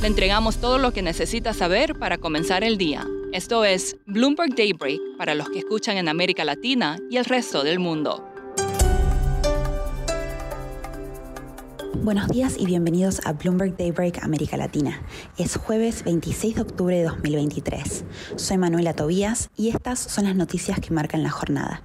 Le entregamos todo lo que necesita saber para comenzar el día. Esto es Bloomberg Daybreak para los que escuchan en América Latina y el resto del mundo. Buenos días y bienvenidos a Bloomberg Daybreak América Latina. Es jueves 26 de octubre de 2023. Soy Manuela Tobías y estas son las noticias que marcan la jornada.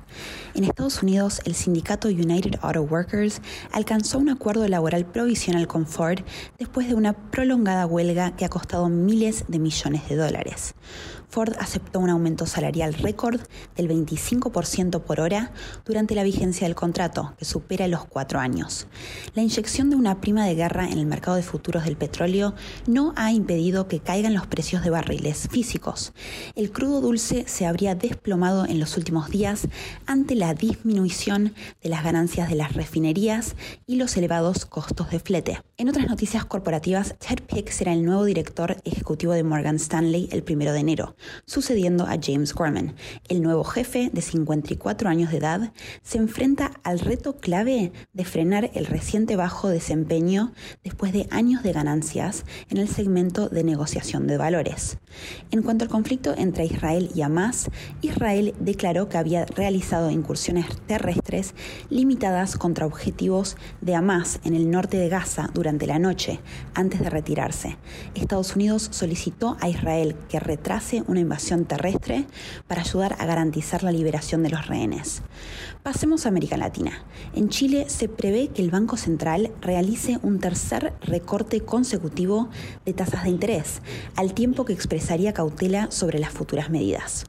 En Estados Unidos, el sindicato United Auto Workers alcanzó un acuerdo laboral provisional con Ford después de una prolongada huelga que ha costado miles de millones de dólares. Ford aceptó un aumento salarial récord del 25% por hora durante la vigencia del contrato, que supera los cuatro años. La inyección de una prima de guerra en el mercado de futuros del petróleo no ha impedido que caigan los precios de barriles físicos. El crudo dulce se habría desplomado en los últimos días ante la disminución de las ganancias de las refinerías y los elevados costos de flete. En otras noticias corporativas, Ted Pick será el nuevo director ejecutivo de Morgan Stanley el primero de enero sucediendo a James Gorman. El nuevo jefe, de 54 años de edad, se enfrenta al reto clave de frenar el reciente bajo desempeño después de años de ganancias en el segmento de negociación de valores. En cuanto al conflicto entre Israel y Hamas, Israel declaró que había realizado incursiones terrestres limitadas contra objetivos de Hamas en el norte de Gaza durante la noche, antes de retirarse. Estados Unidos solicitó a Israel que retrase una invasión terrestre para ayudar a garantizar la liberación de los rehenes. Pasemos a América Latina. En Chile se prevé que el Banco Central realice un tercer recorte consecutivo de tasas de interés, al tiempo que expresaría cautela sobre las futuras medidas.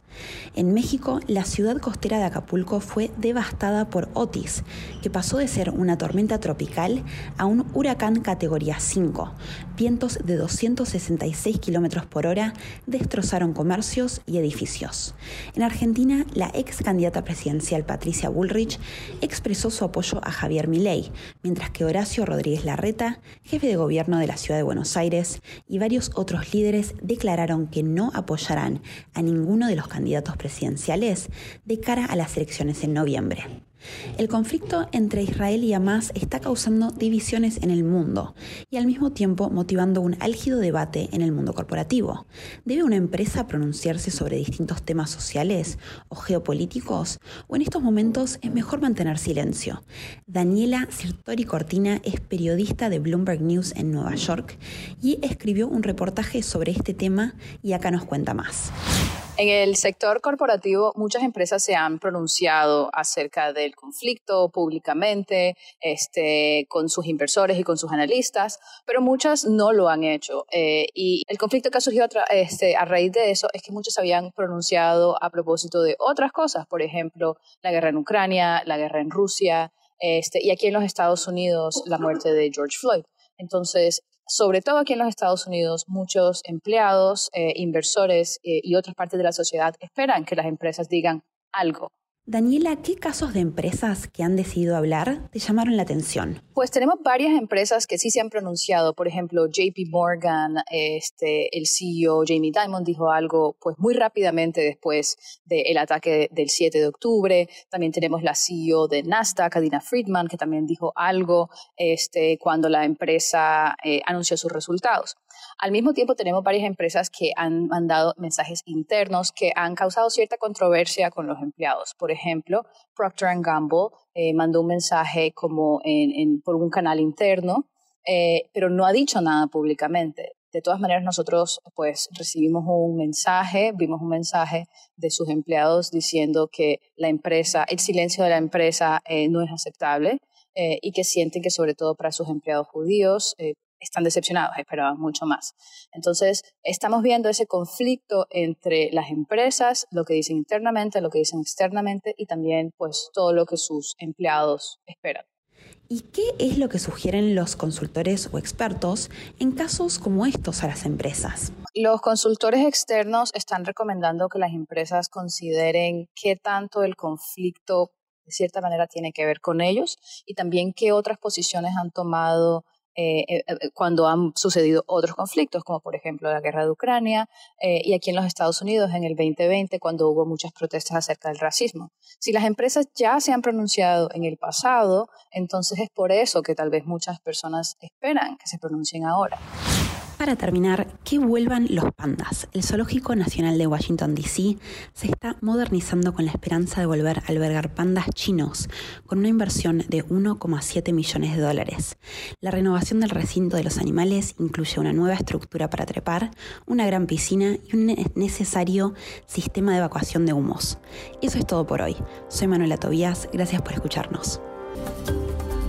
En México, la ciudad costera de Acapulco fue devastada por Otis, que pasó de ser una tormenta tropical a un huracán categoría 5. Vientos de 266 kilómetros por hora destrozaron comercios y edificios. En Argentina, la ex candidata presidencial Patricia Bullrich expresó su apoyo a Javier Milei, mientras que Horacio Rodríguez Larreta, jefe de gobierno de la ciudad de Buenos Aires, y varios otros líderes declararon que no apoyarán a ninguno de los candidatos candidatos presidenciales de cara a las elecciones en noviembre. El conflicto entre Israel y Hamas está causando divisiones en el mundo y al mismo tiempo motivando un álgido debate en el mundo corporativo. ¿Debe una empresa pronunciarse sobre distintos temas sociales o geopolíticos? ¿O en estos momentos es mejor mantener silencio? Daniela Sirtori Cortina es periodista de Bloomberg News en Nueva York y escribió un reportaje sobre este tema y acá nos cuenta más. En el sector corporativo, muchas empresas se han pronunciado acerca del conflicto públicamente, este, con sus inversores y con sus analistas, pero muchas no lo han hecho. Eh, y el conflicto que ha surgido a, este, raíz de eso es que muchos habían pronunciado a propósito de otras cosas, por ejemplo, la guerra en Ucrania, la guerra en Rusia, este, y aquí en los Estados Unidos la muerte de George Floyd. Entonces, sobre todo aquí en los Estados Unidos, muchos empleados, eh, inversores eh, y otras partes de la sociedad esperan que las empresas digan algo Daniela, ¿qué casos de empresas que han decidido hablar te llamaron la atención? Pues tenemos varias empresas que sí se han pronunciado. Por ejemplo, JP Morgan, este, el CEO Jamie Dimon dijo algo pues muy rápidamente después del ataque del 7 de octubre. También tenemos la CEO de Nasdaq, Adina Friedman, que también dijo algo este, cuando la empresa eh, anunció sus resultados. Al mismo tiempo, tenemos varias empresas que han mandado mensajes internos que han causado cierta controversia con los empleados. Por ejemplo, Procter Gamble eh, mandó un mensaje como por un canal interno, eh, pero no ha dicho nada públicamente. De todas maneras, nosotros pues recibimos un mensaje, vimos un mensaje de sus empleados diciendo que la empresa, el silencio de la empresa eh, no es aceptable y que sienten que sobre todo para sus empleados judíos están decepcionados, esperaban mucho más. Entonces, estamos viendo ese conflicto entre las empresas, lo que dicen internamente, lo que dicen externamente y también pues todo lo que sus empleados esperan. ¿Y qué es lo que sugieren los consultores o expertos en casos como estos a las empresas? Los consultores externos están recomendando que las empresas consideren qué tanto el conflicto de cierta manera tiene que ver con ellos y también qué otras posiciones han tomado eh, eh, eh, cuando han sucedido otros conflictos, como por ejemplo la guerra de Ucrania y aquí en los Estados Unidos en el 2020, cuando hubo muchas protestas acerca del racismo. Si las empresas ya se han pronunciado en el pasado, entonces es por eso que tal vez muchas personas esperan que se pronuncien ahora. Para terminar, que vuelvan los pandas. El Zoológico Nacional de Washington, D.C. se está modernizando con la esperanza de volver a albergar pandas chinos, con una inversión de 1,7 millones de dólares. La renovación del recinto de los animales incluye una nueva estructura para trepar, una gran piscina y un necesario sistema de evacuación de humos. Eso es todo por hoy. Soy Manuela Tobías, gracias por escucharnos.